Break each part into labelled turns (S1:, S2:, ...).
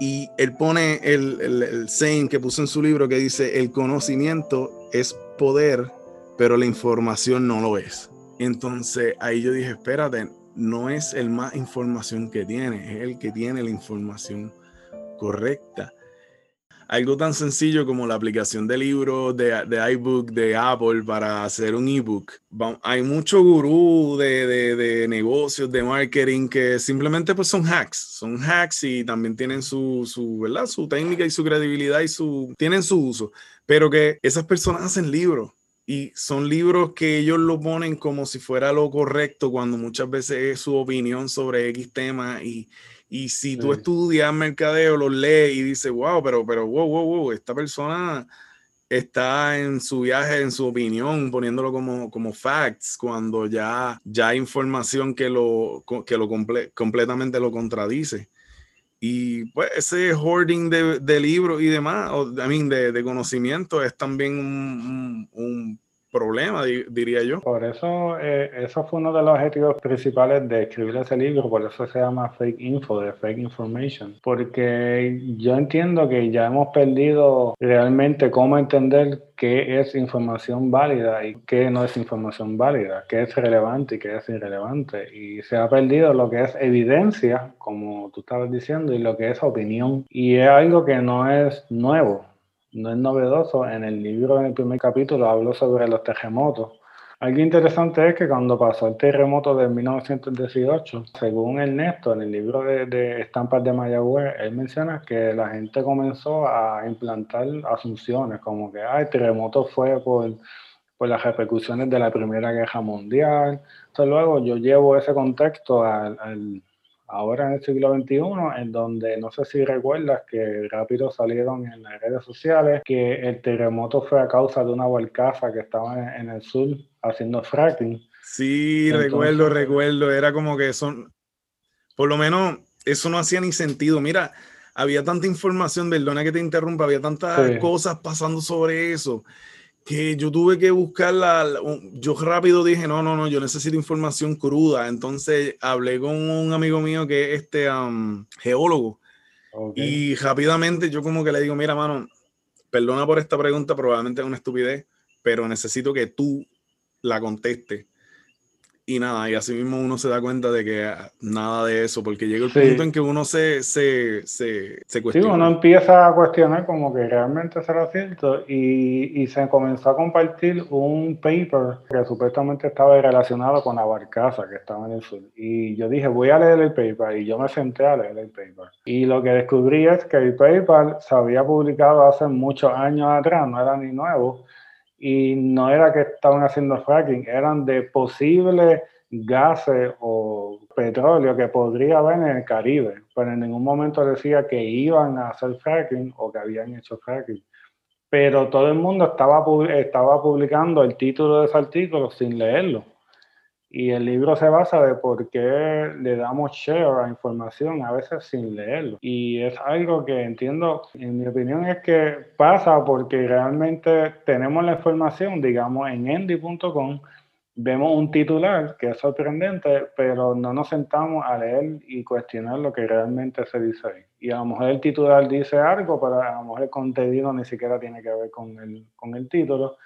S1: Y él pone el, el, saying que puso en su libro que dice, el conocimiento es poder, pero la información no lo es. Entonces ahí yo dije, espérate, no es el más información que tiene, es el que tiene la información correcta. Algo tan sencillo como la aplicación de libros de, de iBook de Apple para hacer un ebook. Hay mucho gurú de, de, de, negocios, de marketing que simplemente pues son hacks. Son hacks y también tienen su, su, ¿verdad? su técnica y su credibilidad y su, tienen su uso. Pero que esas personas hacen libros y son libros que ellos lo ponen como si fuera lo correcto cuando muchas veces es su opinión sobre X tema y, y si tú estudias mercadeo, lo lees y dices, wow, pero, pero, wow, wow, wow, esta persona está en su viaje, en su opinión, poniéndolo como, como facts, cuando ya, ya hay información que lo, que lo completamente lo contradice. Y pues ese hoarding de, de libros y demás, o I mean, de, de, conocimiento, es también un, un, un problema, diría yo.
S2: Por eso, eh, eso fue uno de los objetivos principales de escribir ese libro, por eso se llama Fake Info, de Fake Information, porque yo entiendo que ya hemos perdido realmente cómo entender qué es información válida y qué no es información válida, qué es relevante y qué es irrelevante. Y se ha perdido lo que es evidencia, como tú estabas diciendo, y lo que es opinión. Y es algo que no es nuevo no es novedoso. En el libro, en el primer capítulo, hablo sobre los terremotos. Algo interesante es que cuando pasó el terremoto de 1918, según Ernesto, en el libro de, Estampas de Mayagüez, él menciona que la gente comenzó a implantar asunciones, como que el terremoto fue por, por las repercusiones de la Primera Guerra Mundial. Entonces luego yo llevo ese contexto al ahora en el siglo XXI, en donde no sé si recuerdas que rápido salieron en las redes sociales que el terremoto fue a causa de una barcaza que estaba en, el sur haciendo fracking.
S1: Sí, recuerdo, recuerdo, era como que son, por lo menos eso no hacía ni sentido. Mira, había tanta información, perdona que te interrumpa, había tantas cosas pasando sobre eso que yo tuve que buscarla, yo rápido dije, no, no, no, yo necesito información cruda, entonces hablé con un amigo mío que es este geólogo. Y rápidamente yo como que le digo, mira, mano, perdona por esta pregunta, probablemente es una estupidez, pero necesito que tú la contestes y nada, y así mismo uno se da cuenta de que ah, nada de eso, porque llega el punto en que uno se, se, se, se cuestiona.
S2: Sí, uno empieza a cuestionar como que realmente será cierto y, y, se comenzó a compartir un paper que supuestamente estaba relacionado con la barcaza que estaba en el sur. Y yo dije, voy a leer el paper y yo me senté a leer el paper. Y lo que descubrí es que el paper se había publicado hace muchos años atrás, no era ni nuevo y no era que estaban haciendo fracking, eran de posibles gases o petróleo que podría haber en el Caribe, pero en ningún momento decía que iban a hacer fracking o que habían hecho fracking. Pero todo el mundo estaba, estaba publicando el título de ese artículo sin leerlo. Y el libro se basa de por qué le damos share a información a veces sin leerlo. Y es algo que entiendo, en mi opinión es que pasa porque realmente tenemos la información, digamos, en endy.com, vemos un titular que es sorprendente, pero no nos sentamos a leer y cuestionar lo que realmente se dice ahí. Y a lo mejor el titular dice algo, pero a lo mejor el contenido ni siquiera tiene que ver con el, con el título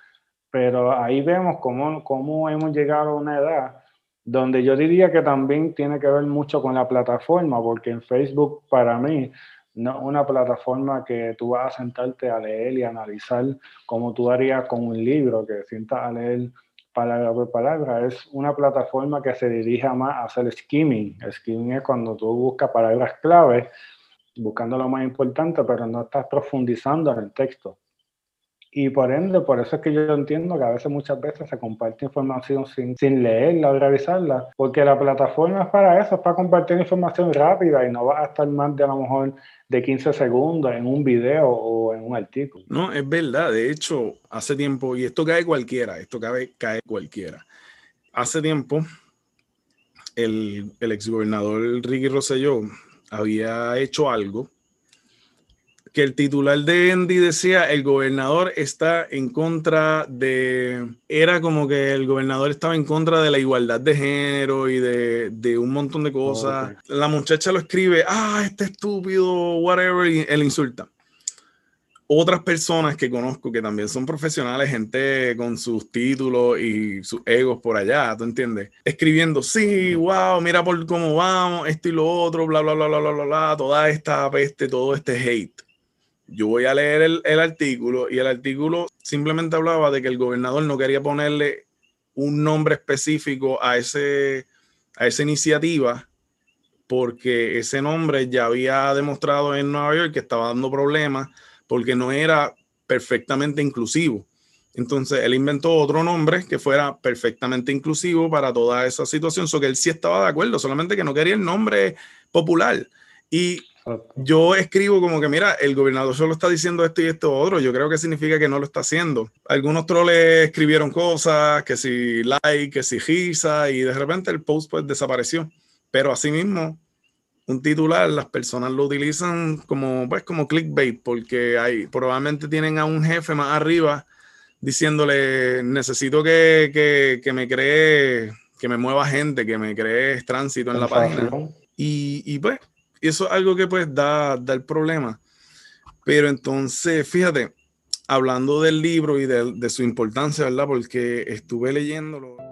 S2: pero ahí vemos cómo, cómo hemos llegado a una edad donde yo diría que también tiene que ver mucho con la plataforma, porque en Facebook para mí no es una plataforma que tú vas a sentarte a leer y analizar como tú harías con un libro, que sientas a leer palabra por palabra. Es una plataforma que se dirige más a hacer skimming. Skimming es cuando tú buscas palabras clave, buscando lo más importante, pero no estás profundizando en el texto. Y por ende, por eso es que yo entiendo que a veces, muchas veces se comparte información sin, sin leerla o revisarla, porque la plataforma es para eso, es para compartir información rápida y no va a estar más de a lo mejor de 15 segundos en un video o en un artículo.
S1: No, es verdad. De hecho, hace tiempo, y esto cae cualquiera, esto cae, cae cualquiera. Hace tiempo, el, el exgobernador Ricky Rosselló había hecho algo que el titular de Andy decía el gobernador está en contra de, era como que el gobernador estaba en contra de la igualdad de género y de, un montón de cosas. La muchacha lo escribe, ah, este estúpido, whatever, y él insulta. Otras personas que conozco que también son profesionales, gente con sus títulos y sus egos por allá, ¿tú entiendes? Escribiendo, sí, wow, mira por cómo vamos, esto y lo otro, bla, bla, bla, bla, bla, bla, bla, toda esta peste, todo este hate yo voy a leer el, artículo y el artículo simplemente hablaba de que el gobernador no quería ponerle un nombre específico a, ese, a esa iniciativa porque ese nombre ya había demostrado en Nueva York que estaba dando problemas porque no era perfectamente inclusivo. Entonces él inventó otro nombre que fuera perfectamente inclusivo para toda esa situación, so que él sí estaba de acuerdo, solamente que no quería el nombre popular. Y yo escribo como que, mira, el gobernador solo está diciendo esto y esto otro. Yo creo que significa que no lo está haciendo. Algunos troles escribieron cosas, que si like, que si risa, y de repente el post pues desapareció. Pero asimismo, un titular, las personas lo utilizan como, pues, como clickbait, porque hay, probablemente tienen a un jefe más arriba diciéndole, necesito que, que, que me cree, que me mueva gente, que me cree tránsito en la página. Y, y pues eso es algo que pues da, da el problema. Pero entonces, fíjate, hablando del libro y de, de su importancia, ¿verdad? Porque estuve leyéndolo.